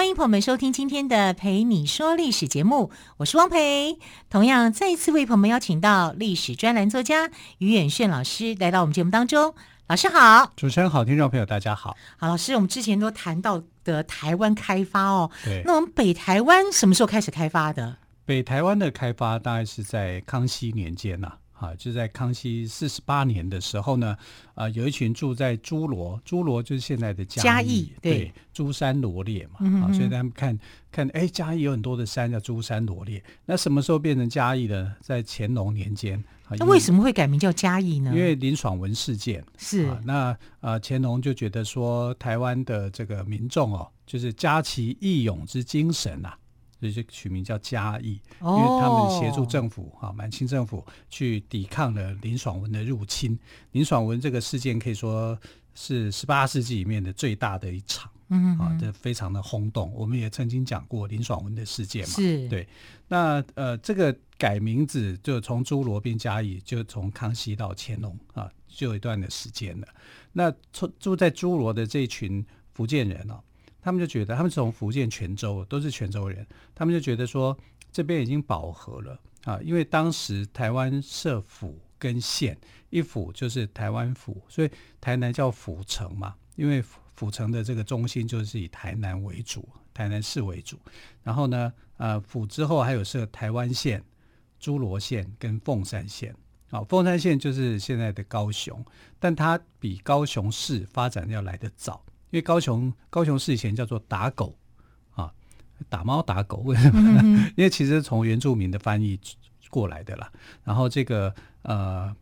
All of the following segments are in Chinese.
欢迎朋友们收听今天的《陪你说历史》节目，我是汪培。同样，再一次为朋友们邀请到历史专栏作家于远炫老师来到我们节目当中。老师好，主持人好，听众朋友大家好。好，老师，我们之前都谈到的台湾开发哦，对，那我们北台湾什么时候开始开发的？北台湾的开发大概是在康熙年间呐、啊，啊，就在康熙四十八年的时候呢，啊，有一群住在诸罗，诸罗就是现在的嘉义，对，对，诸山罗列嘛，嗯、啊，所以他们看看，哎，嘉义有很多的山叫诸山罗列，那什么时候变成嘉义的？在乾隆年间。那为什么会改名叫嘉义呢？因为林爽文事件是、啊、那呃，乾隆就觉得说，台湾的这个民众哦，就是嘉其义勇之精神啊，所以就取名叫嘉义，哦、因为他们协助政府啊，满清政府去抵抗了林爽文的入侵。林爽文这个事件可以说是十八世纪里面的最大的一场。嗯啊，这非常的轰动。我们也曾经讲过林爽文的事件嘛，是对。那呃，这个改名字就从朱罗变嘉义，就从康熙到乾隆啊，就有一段的时间了。那住住在朱罗的这群福建人哦，他们就觉得他们从福建泉州都是泉州人，他们就觉得说这边已经饱和了啊，因为当时台湾设府跟县，一府就是台湾府，所以台南叫府城嘛，因为。府城的这个中心就是以台南为主，台南市为主。然后呢，呃，府之后还有设台湾县、诸罗县跟凤山县。好，凤山县就是现在的高雄，但它比高雄市发展要来得早，因为高雄高雄市以前叫做打狗啊，打猫打狗，为什么呢？嗯嗯因为其实从原住民的翻译过来的啦。然后这个呃，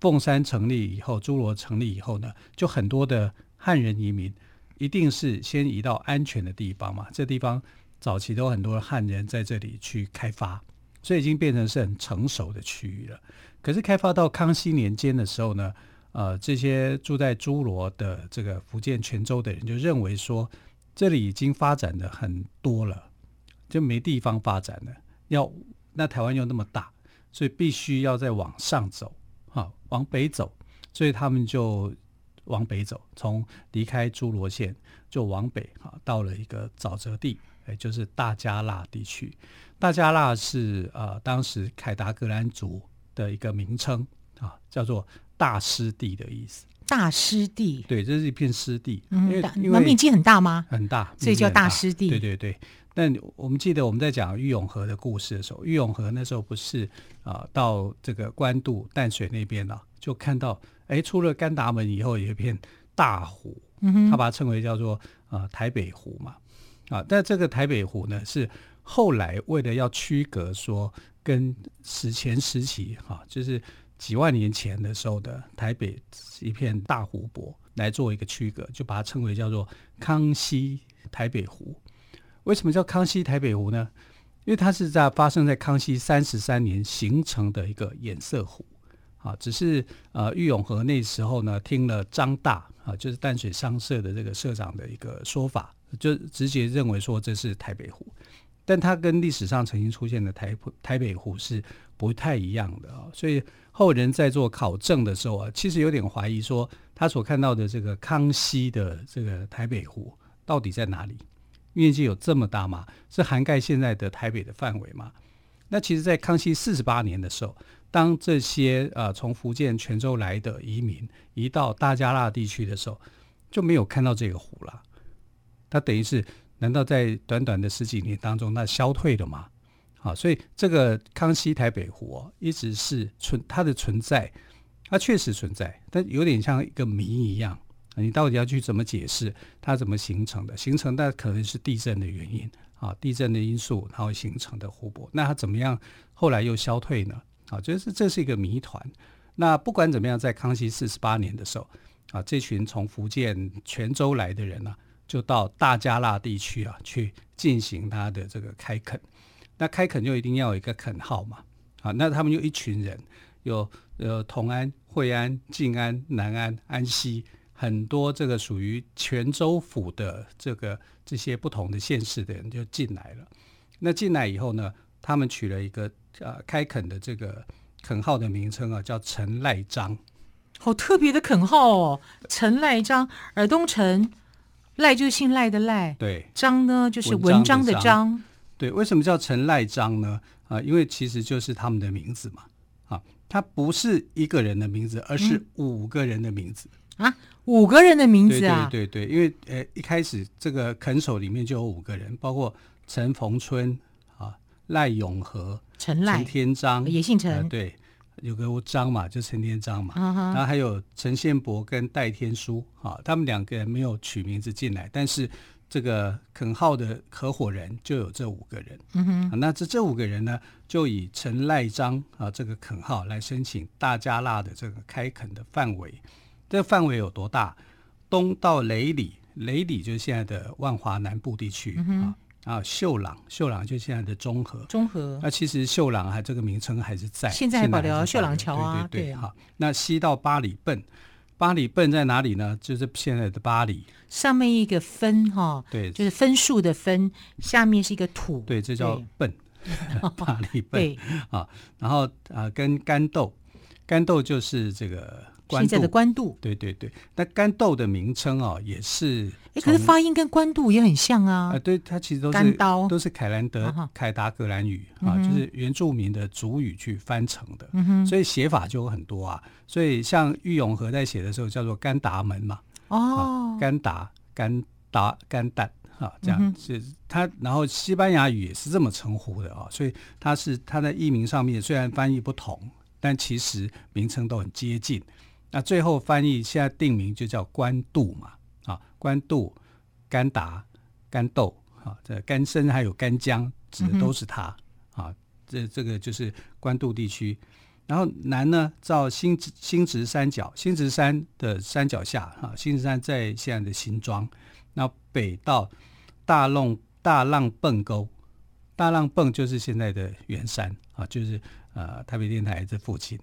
凤山成立以后，诸罗成立以后呢，就很多的。汉人移民一定是先移到安全的地方嘛？这地方早期都很多汉人在这里去开发，所以已经变成是很成熟的区域了。可是开发到康熙年间的时候呢，呃，这些住在侏罗的这个福建泉州的人就认为说，这里已经发展的很多了，就没地方发展了。要那台湾又那么大，所以必须要再往上走，哈，往北走，所以他们就。往北走，从离开侏罗县就往北啊，到了一个沼泽地，也就是大加腊地区。大加腊是呃当时凯达格兰族的一个名称啊，叫做大湿地的意思。大湿地，对，这是一片湿地，嗯、因为因为面积很大吗？很大，所以叫大湿地。对对对。但我们记得我们在讲玉永河的故事的时候，玉永河那时候不是啊、呃，到这个官渡淡水那边了、啊，就看到。哎，出了甘达门以后，有一片大湖，嗯，他把它称为叫做呃台北湖嘛，啊，但这个台北湖呢，是后来为了要区隔说跟史前时期哈、啊，就是几万年前的时候的台北一片大湖泊来做一个区隔，就把它称为叫做康熙台北湖。为什么叫康熙台北湖呢？因为它是在发生在康熙三十三年形成的一个堰塞湖。啊，只是呃，郁永河那时候呢，听了张大啊，就是淡水商社的这个社长的一个说法，就直接认为说这是台北湖，但它跟历史上曾经出现的台台北湖是不太一样的啊，所以后人在做考证的时候啊，其实有点怀疑说他所看到的这个康熙的这个台北湖到底在哪里？面积有这么大吗？是涵盖现在的台北的范围吗？那其实，在康熙四十八年的时候，当这些呃从福建泉州来的移民移到大加纳地区的时候，就没有看到这个湖了。它等于是，难道在短短的十几年当中，那消退了吗？啊，所以这个康熙台北湖哦，一直是存它的存在，它确实存在，但有点像一个谜一样。你到底要去怎么解释它怎么形成的？形成那可能是地震的原因。啊，地震的因素，然后形成的湖泊，那它怎么样？后来又消退呢？啊，就是这是一个谜团。那不管怎么样，在康熙四十八年的时候，啊，这群从福建泉州来的人呢、就到大加腊地区啊，去进行他的这个开垦。那开垦就一定要有一个垦号嘛。啊，那他们就一群人有呃同安、惠安、静安、南安、安溪，很多这个属于泉州府的这个这些不同的县市的人就进来了。那进来以后呢，他们取了一个呃开垦的这个垦号的名称啊，叫陈赖章。好特别的垦号哦，陈赖章，尔东城，赖就是姓赖的赖，对，张呢就是文章的章，对，为什么叫陈赖章呢？啊，因为其实就是他们的名字嘛，啊，他不是一个人的名字，而是五个人的名字、嗯、啊，五个人的名字啊，对对对，对，因为呃一开始这个垦首里面就有五个人，包括陈逢春啊、赖永和、陈赖、陈天章也姓陈、呃，对。有个章嘛，就陈天章嘛，uh -huh. 然后还有陈宪伯跟戴天书，啊，他们两个人没有取名字进来，但是这个垦号的合伙人就有这五个人，嗯哼，那这这五个人呢，就以陈赖章啊这个垦号来申请大加纳的这个开垦的范围，这个范围有多大？东到雷里，雷里就是现在的万华南部地区啊。Uh. 啊，秀朗，秀朗就现在的中和，中和。那其实秀朗还这个名称还是在，现在还保留秀朗桥啊，对对对。好，那西到八里笨，八里笨在哪里呢？就是现在的八里，上面一个分哈，对，就是分数的分，下面是一个土，对，这叫笨，八 里笨。对啊，然后啊，跟干豆，甘豆就是这个。现在的官渡，对对对，那甘豆的名称哦，也是，哎，可是发音跟官渡也很像啊。啊，对，它其实都是都是凯兰德、凯达格兰语啊，就是原住民的族语去翻成的，嗯、所以写法就有很多啊。所以像郁永和在写的时候叫做甘达门嘛，哦，甘达、甘达、甘达啊，这样、嗯、是他。然后西班牙语也是这么称呼的啊，所以它是它在译名上面虽然翻译不同，但其实名称都很接近。那最后翻译现在定名就叫官渡嘛，啊，官渡、甘达、甘豆，啊，这甘参还有甘江指的都是它，嗯，啊，这这个就是官渡地区。然后南呢，照新新直山脚，新直山的山脚下，啊，新直山在现在的新庄。那北到大浪大浪泵沟，大浪泵就是现在的圆山，啊，就是呃台北电台这附近。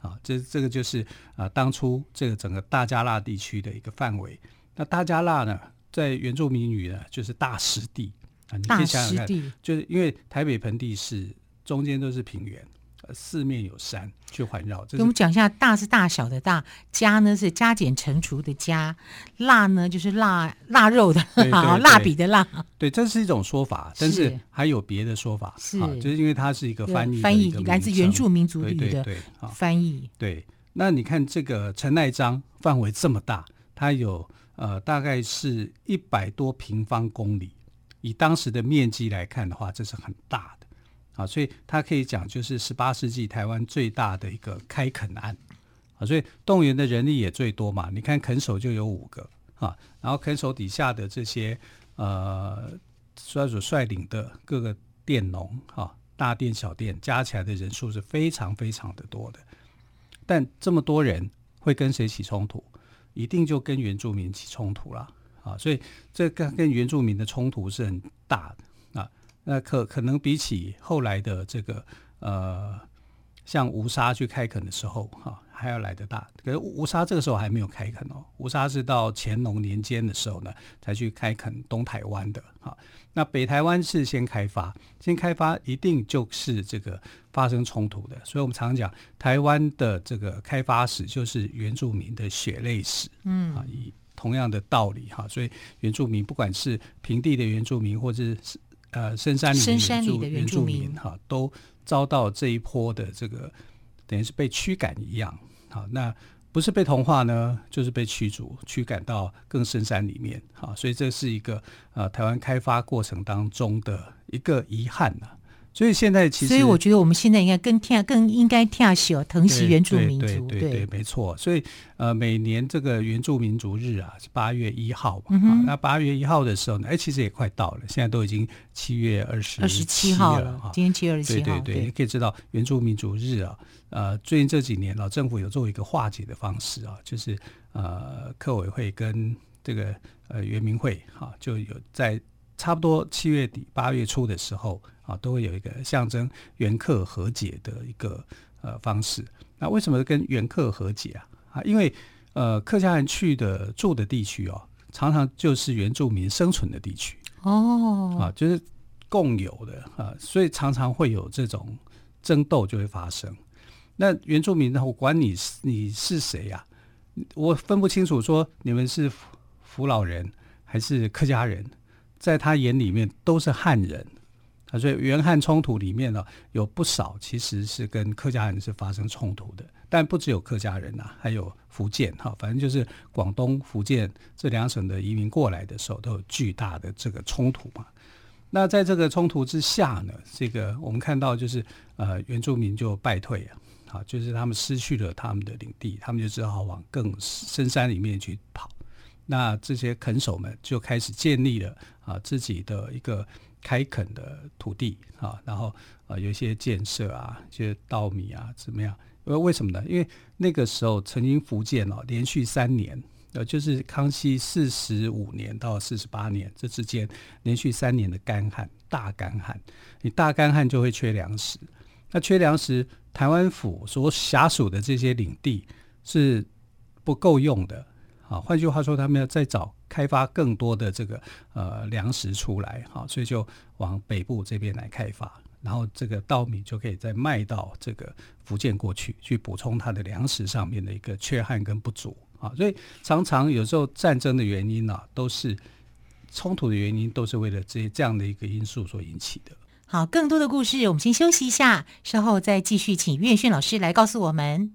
啊，这这个就是啊、呃，当初这个整个大加纳地区的一个范围。那大加纳呢，在原住民语呢，就是大湿地啊。你可以想想看，就是因为台北盆地是中间都是平原。四面有山去环绕。给我们讲一下，大是大小的大，加呢是加减乘除的加，腊呢就是腊腊肉的 腊，蜡笔的蜡。对，这是一种说法，但是还有别的说法，是、啊、就是因为它是一个翻译，翻译来自原住民族语的翻译。对，那你看这个陈赖章范围这么大，它有呃大概是一百多平方公里，以当时的面积来看的话，这是很大的。啊，所以它可以讲就是十八世纪台湾最大的一个开垦案，啊，所以动员的人力也最多嘛。你看垦首就有五个啊，然后垦首底下的这些呃，所所率领的各个佃农啊，大佃小佃加起来的人数是非常非常的多的。但这么多人会跟谁起冲突？一定就跟原住民起冲突了啊！所以这个跟原住民的冲突是很大的。那可可能比起后来的这个呃，像吴沙去开垦的时候哈、啊，还要来得大。可是吴沙这个时候还没有开垦哦，吴沙是到乾隆年间的时候呢，才去开垦东台湾的哈、啊。那北台湾是先开发，先开发一定就是这个发生冲突的。所以我们常讲台湾的这个开发史就是原住民的血泪史，嗯啊，以同样的道理哈、啊。所以原住民不管是平地的原住民，或者是呃，深山里的原住民哈，都遭到这一波的这个，等于是被驱赶一样。好，那不是被同化呢，就是被驱逐、驱赶到更深山里面。好，所以这是一个呃台湾开发过程当中的一个遗憾呐。所以现在其实，所以我觉得我们现在应该更听，更应该听喜疼惜原住民族。对对对，没错。所以呃，每年这个原住民族日啊，是八月一号嘛。嗯、啊，那八月一号的时候呢，哎，其实也快到了，现在都已经七月二十二十七号了。今天七月二十七号。对对对，你可以知道原住民族日啊，呃，最近这几年老政府有做一个化解的方式啊，就是呃，客委会跟这个呃原民会哈、啊，就有在差不多七月底八月初的时候。啊，都会有一个象征原客和解的一个呃方式。那为什么跟原客和解啊？啊，因为呃，客家人去的住的地区哦，常常就是原住民生存的地区哦，啊，就是共有的啊，所以常常会有这种争斗就会发生。那原住民呢，我管你你是谁呀？我分不清楚，说你们是福老人还是客家人，在他眼里面都是汉人。啊所以原汉冲突里面呢，有不少其实是跟客家人是发生冲突的，但不只有客家人呐，还有福建哈，反正就是广东、福建这两省的移民过来的时候，都有巨大的这个冲突嘛。那在这个冲突之下呢，这个我们看到就是呃原住民就败退啊，啊，就是他们失去了他们的领地，他们就只好往更深山里面去跑。那这些垦首们就开始建立了啊自己的一个。开垦的土地啊，然后啊有一些建设啊，一些稻米啊怎么样？因为为什么呢？因为那个时候曾经福建哦连续三年，呃就是康熙四十五年到四十八年这之间连续三年的干旱，大干旱，你大干旱就会缺粮食。那缺粮食，台湾府所辖属的这些领地是不够用的。啊，换句话说，他们要再找开发更多的这个呃粮食出来，好，所以就往北部这边来开发，然后这个稻米就可以再卖到这个福建过去，去补充它的粮食上面的一个缺憾跟不足啊。所以常常有时候战争的原因呢、啊，都是冲突的原因，都是为了这这样的一个因素所引起的。好，更多的故事我们先休息一下，稍后再继续请岳训老师来告诉我们。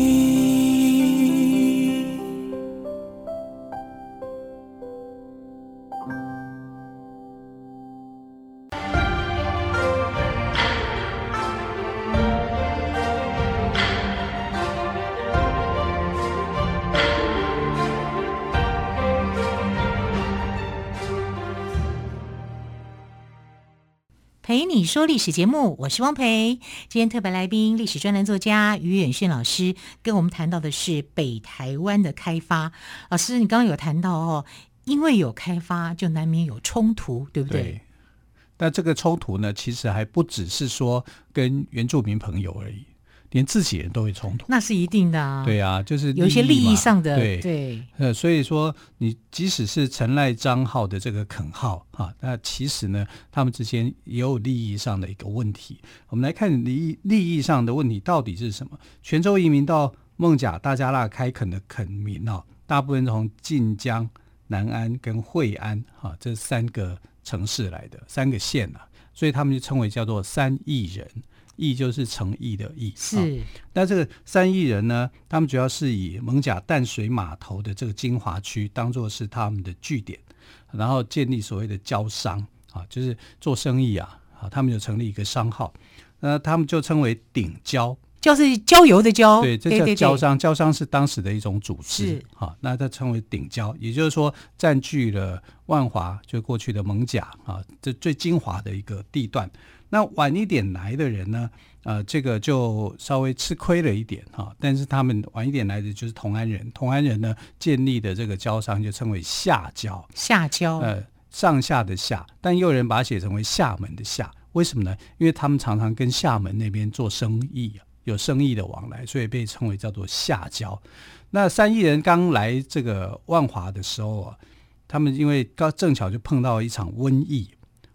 陪你说历史节目，我是汪培。今天特别来宾，历史专栏作家于远炫老师，跟我们谈到的是北台湾的开发。老师，你刚刚有谈到哦，因为有开发，就难免有冲突，对不对？对。但这个冲突呢，其实还不只是说跟原住民朋友而已。连自己人都会冲突，那是一定的啊。对啊，就是有一些利益上的，对对。呃，所以说你即使是陈赖张浩的这个垦号啊，那其实呢，他们之间也有利益上的一个问题。我们来看利益利益上的问题到底是什么？泉州移民到孟甲大加那开垦的垦民啊，大部分从晋江、南安跟惠安啊这三个城市来的三个县啊，所以他们就称为叫做三亿人。义就是诚意的义，是。啊、那这个三义人呢，他们主要是以艋舺淡水码头的这个精华区当做是他们的据点，然后建立所谓的交商啊，就是做生意啊，啊，他们就成立一个商号，那他们就称为顶交，就是郊游的郊，对，这叫交商，交商是当时的一种组织，是。好、啊，那它称为顶交，也就是说占据了万华，就过去的艋舺啊，这最精华的一个地段。那晚一点来的人呢？呃，这个就稍微吃亏了一点哈。但是他们晚一点来的就是同安人，同安人呢建立的这个交商就称为下交，下交，呃，上下的下，但又有人把它写成为厦门的厦，为什么呢？因为他们常常跟厦门那边做生意，有生意的往来，所以被称为叫做下交。那三亿人刚来这个万华的时候啊，他们因为刚正巧就碰到一场瘟疫。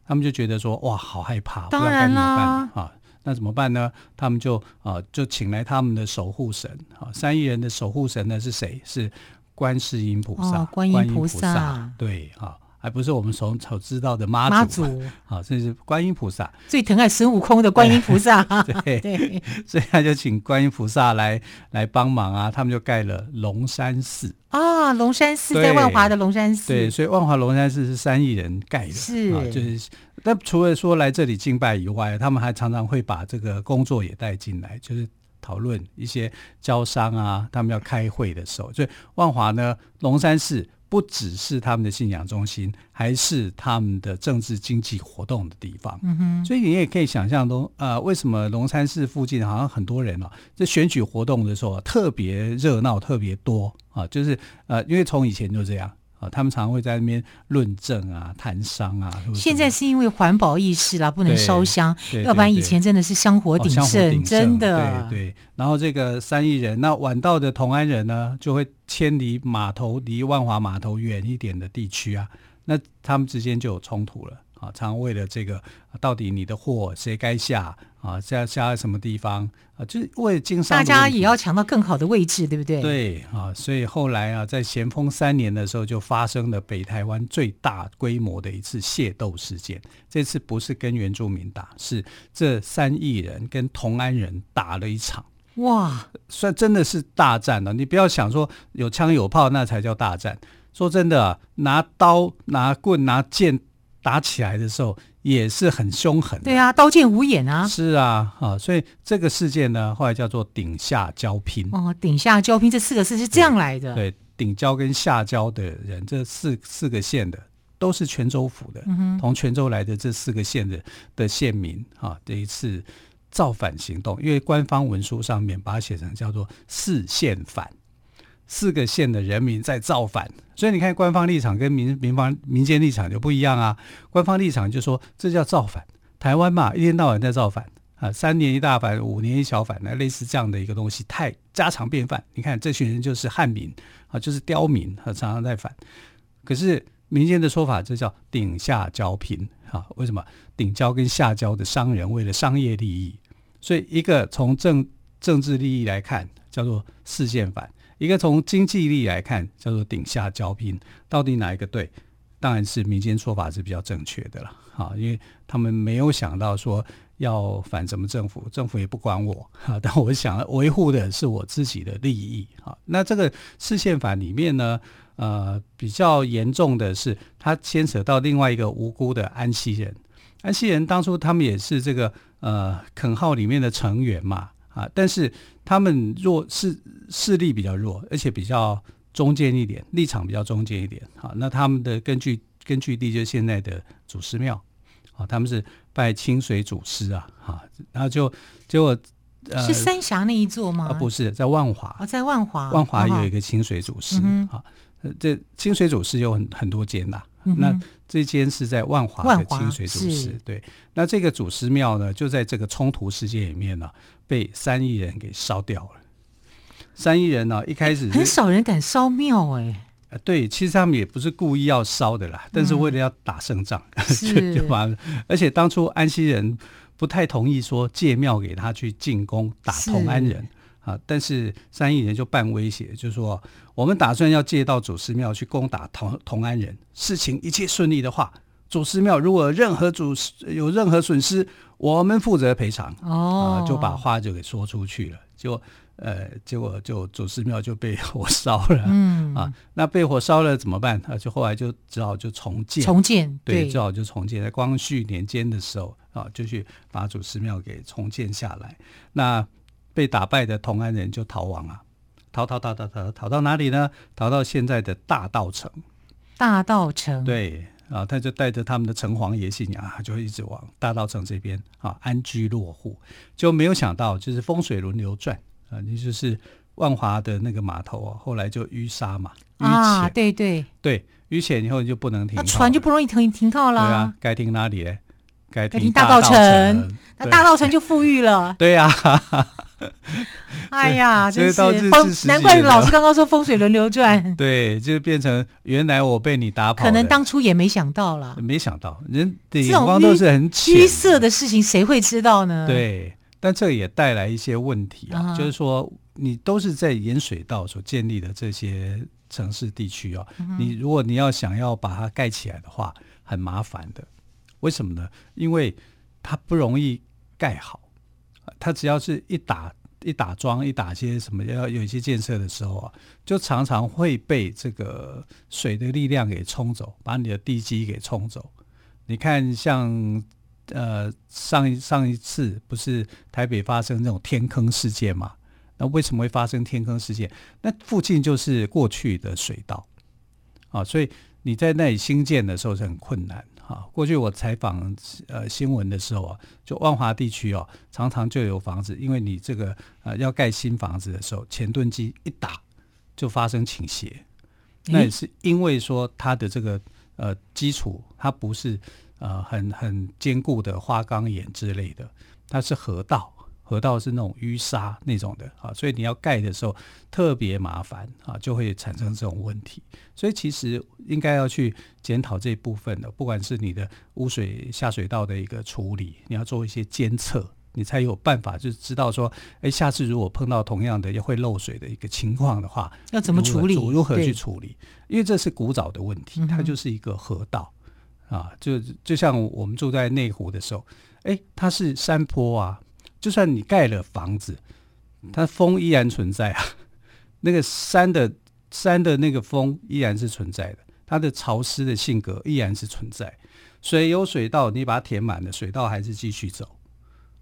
他们就觉得说哇，好害怕，不知道该怎么办啊？那怎么办呢？他们就啊，就请来他们的守护神啊，三亿人的守护神呢是谁？是观世音菩萨，哦、观音菩萨，对啊。还不是我们所所知道的妈祖，妈祖啊，这是观音菩萨，最疼爱孙悟空的观音菩萨。对 对，所以他就请观音菩萨来来帮忙啊，他们就盖了龙山寺啊，龙山寺在万华的龙山寺。对，所以万华龙山寺是三亿人盖的，是啊，就是。但除了说来这里敬拜以外，他们还常常会把这个工作也带进来，就是。讨论一些交商啊，他们要开会的时候，所以万华呢，龙山寺。不只是他们的信仰中心，还是他们的政治经济活动的地方。嗯哼，所以你也可以想象中，呃，为什么龙山寺附近好像很多人啊，这选举活动的时候啊，特别热闹，特别多啊，就是呃，因为从以前就这样。啊，他们常会在那边论证啊、谈商啊。现在是因为环保意识啦，不能烧香，要不然以前真的是香火鼎盛，真的。对对，然后这个三亿人，那晚到的同安人呢，就会迁离码头，离万华码头远一点的地区啊，那他们之间就有冲突了。啊，常为了这个，到底你的货谁该下啊？下下在什么地方啊？就是为了经商，大家也要抢到更好的位置，对不对？对啊，所以后来啊，在咸丰三年的时候，就发生了北台湾最大规模的一次械斗事件。这次不是跟原住民打，是这三亿人跟同安人打了一场。哇，算真的是大战了。你不要想说有枪有炮那才叫大战。说真的啊，拿刀、拿棍、拿剑。打起来的时候也是很凶狠，对啊，刀剑无眼啊。是啊，啊，所以这个事件呢，后来叫做顶下交拼。哦，顶下交拼这四个字是这样来的。对，顶交跟下交的人，这四四个县的都是泉州府的，嗯、从泉州来的这四个县的的县民啊，这一次造反行动，因为官方文书上面把它写成叫做四县反。四个县的人民在造反，所以你看官方立场跟民民方民间立场就不一样啊。官方立场就说这叫造反，台湾嘛，一天到晚在造反啊，三年一大反，五年一小反，那类似这样的一个东西太家常便饭。你看这群人就是汉民啊，就是刁民，啊，常常在反。可是民间的说法，这叫顶下交拼啊。为什么顶交跟下交的商人为了商业利益，所以一个从政政治利益来看叫做四县反。一个从经济力来看，叫做顶下交拼，到底哪一个对？当然是民间说法是比较正确的了，啊，因为他们没有想到说要反什么政府，政府也不管我，啊，但我想维护的是我自己的利益，啊，那这个四县反里面呢，呃，比较严重的是，它牵扯到另外一个无辜的安溪人，安溪人当初他们也是这个呃垦号里面的成员嘛。啊，但是他们弱势势力比较弱，而且比较中间一点，立场比较中间一点。好，那他们的根据根据地就是现在的祖师庙，啊，他们是拜清水祖师啊，哈，然后就结果呃，是三峡那一座吗？啊，不是，在万华，哦，在万华，万华有一个清水祖师，啊，这清水祖师有很很多间呐。那这间是在万华的清水祖师，对。那这个祖师庙呢，就在这个冲突事件里面呢，被三亿人给烧掉了。三亿人呢，一开始很少人敢烧庙哎。对，其实他们也不是故意要烧的啦，但是为了要打胜仗，就就把。而且当初安溪人不太同意说借庙给他去进攻打同安人。啊！但是三亿人就半威胁，就是说，我们打算要借到祖师庙去攻打同同安人，事情一切顺利的话，祖师庙如果任何祖有任何损失，我们负责赔偿。哦，啊，就把话就给说出去了，就呃，结果就祖师庙就被 火烧了。嗯啊，那被火烧了怎么办？啊，就后来就只好就重建，重建，对，只好就重建。在光绪年间的时候啊，就去把祖师庙给重建下来。那被打败的同安人就逃亡啊，逃逃逃逃逃逃到哪里呢？逃到现在的大稻城。大稻城对啊，他就带着他们的城隍爷信仰啊，就一直往大稻城这边啊安居落户。就没有想到，就是风水轮流转啊，你就是万华的那个码头啊，后来就淤沙嘛，啊，对对对，淤浅以后你就不能停，那船就不容易停停靠了。对啊，该停哪里呢？该停大道城，那大道城就富裕了。对呀。哎呀，真是风，难怪老师刚刚说风水轮流转。对，就变成原来我被你打跑，可能当初也没想到了，没想到人的眼光都是很虚色的事情，谁会知道呢？对，但这也带来一些问题啊，就是说你都是在盐水道所建立的这些城市地区啊，你如果你要想要把它盖起来的话，很麻烦的。为什么呢？因为它不容易盖好。它只要是一打一打桩一打些什么要有一些建设的时候啊，就常常会被这个水的力量给冲走，把你的地基给冲走。你看，像呃上一上一次不是台北发生那种天坑事件嘛？那为什么会发生天坑事件？那附近就是过去的水道啊，所以你在那里兴建的时候是很困难啊。过去我采访呃新闻的时候啊，就万华地区哦，常常就有房子，因为你这个呃要盖新房子的时候，前盾机一打就发生倾斜，那也是因为说它的这个呃基础它不是呃很很坚固的花岗岩之类的，它是河道。河道是那种淤沙那种的啊，所以你要盖的时候特别麻烦啊，就会产生这种问题。所以其实应该要去检讨这一部分的，不管是你的污水下水道的一个处理，你要做一些监测，你才有办法就知道说，哎，下次如果碰到同样的也会漏水的一个情况的话，要怎么处理？如何去处理？因为这是古早的问题，它就是一个河道啊，就就像我们住在内湖的时候，哎，它是山坡啊。就算你盖了房子，它风依然存在啊。那个山的山的那个风依然是存在的，它的潮湿的性格依然是存在。水有水道，你把它填满了，水道还是继续走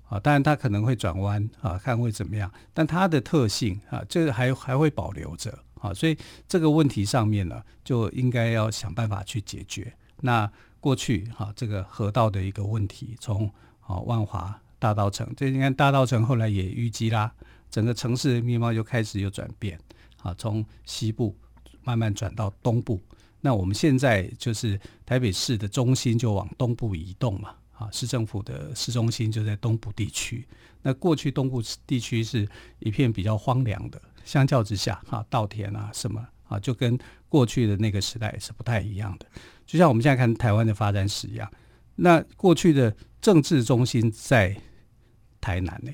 啊。当然它可能会转弯啊，看会怎么样，但它的特性啊，这个还还会保留着啊。所以这个问题上面呢，就应该要想办法去解决。那过去哈、啊，这个河道的一个问题，从啊万华。大道城，这你看大道城后来也淤积啦，整个城市的面貌又开始有转变，啊，从西部慢慢转到东部。那我们现在就是台北市的中心就往东部移动嘛，啊，市政府的市中心就在东部地区。那过去东部地区是一片比较荒凉的，相较之下，啊，稻田啊什么啊，就跟过去的那个时代是不太一样的。就像我们现在看台湾的发展史一样，那过去的政治中心在。台南呢？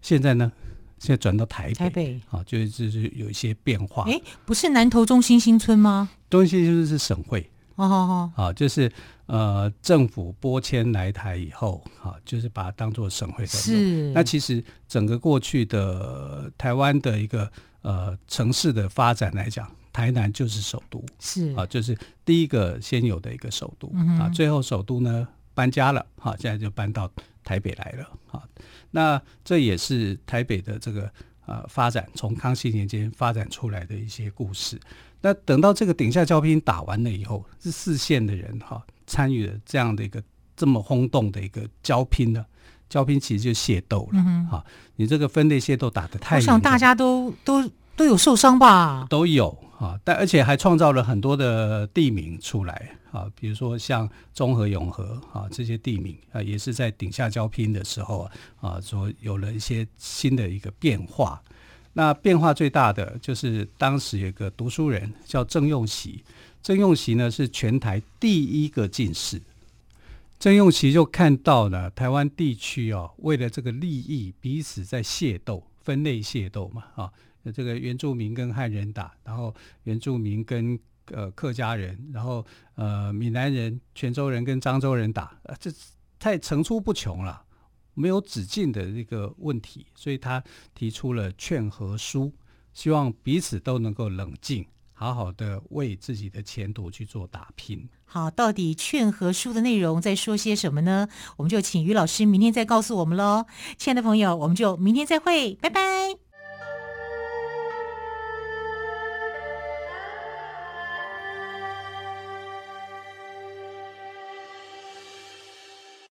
现在呢？现在转到台北，台北啊，就是就是有一些变化。哎，不是南投中心新村吗？中心新村是省会。哦哦哦，啊，就是呃，政府拨迁来台以后，啊，就是把它当做省会。是。那其实整个过去的台湾的一个呃城市的发展来讲，台南就是首都。是。啊，就是第一个先有的一个首都。嗯。啊，最后首都呢搬家了，哈，现在就搬到。台北来了啊，那这也是台北的这个呃发展，从康熙年间发展出来的一些故事。那等到这个顶下交兵打完了以后，是四县的人哈参与了这样的一个这么轰动的一个交拼呢？交兵其实就械斗了哈、嗯，你这个分类械斗打得太，我想大家都都都有受伤吧？都有啊，但而且还创造了很多的地名出来。啊，比如说像中和、永和啊这些地名啊，也是在顶下交拼的时候啊，啊，说有了一些新的一个变化。那变化最大的就是当时有个读书人叫郑用锡，郑用锡呢是全台第一个进士。郑用锡就看到呢，台湾地区啊，为了这个利益彼此在械斗，分类械斗嘛，啊，这个原住民跟汉人打，然后原住民跟。呃，客家人，然后呃，闽南人、泉州人跟漳州人打，呃，这太层出不穷了，没有止境的这个问题，所以他提出了劝和书，希望彼此都能够冷静，好好的为自己的前途去做打拼。好，到底劝和书的内容在说些什么呢？我们就请于老师明天再告诉我们喽。亲爱的朋友，我们就明天再会，拜拜。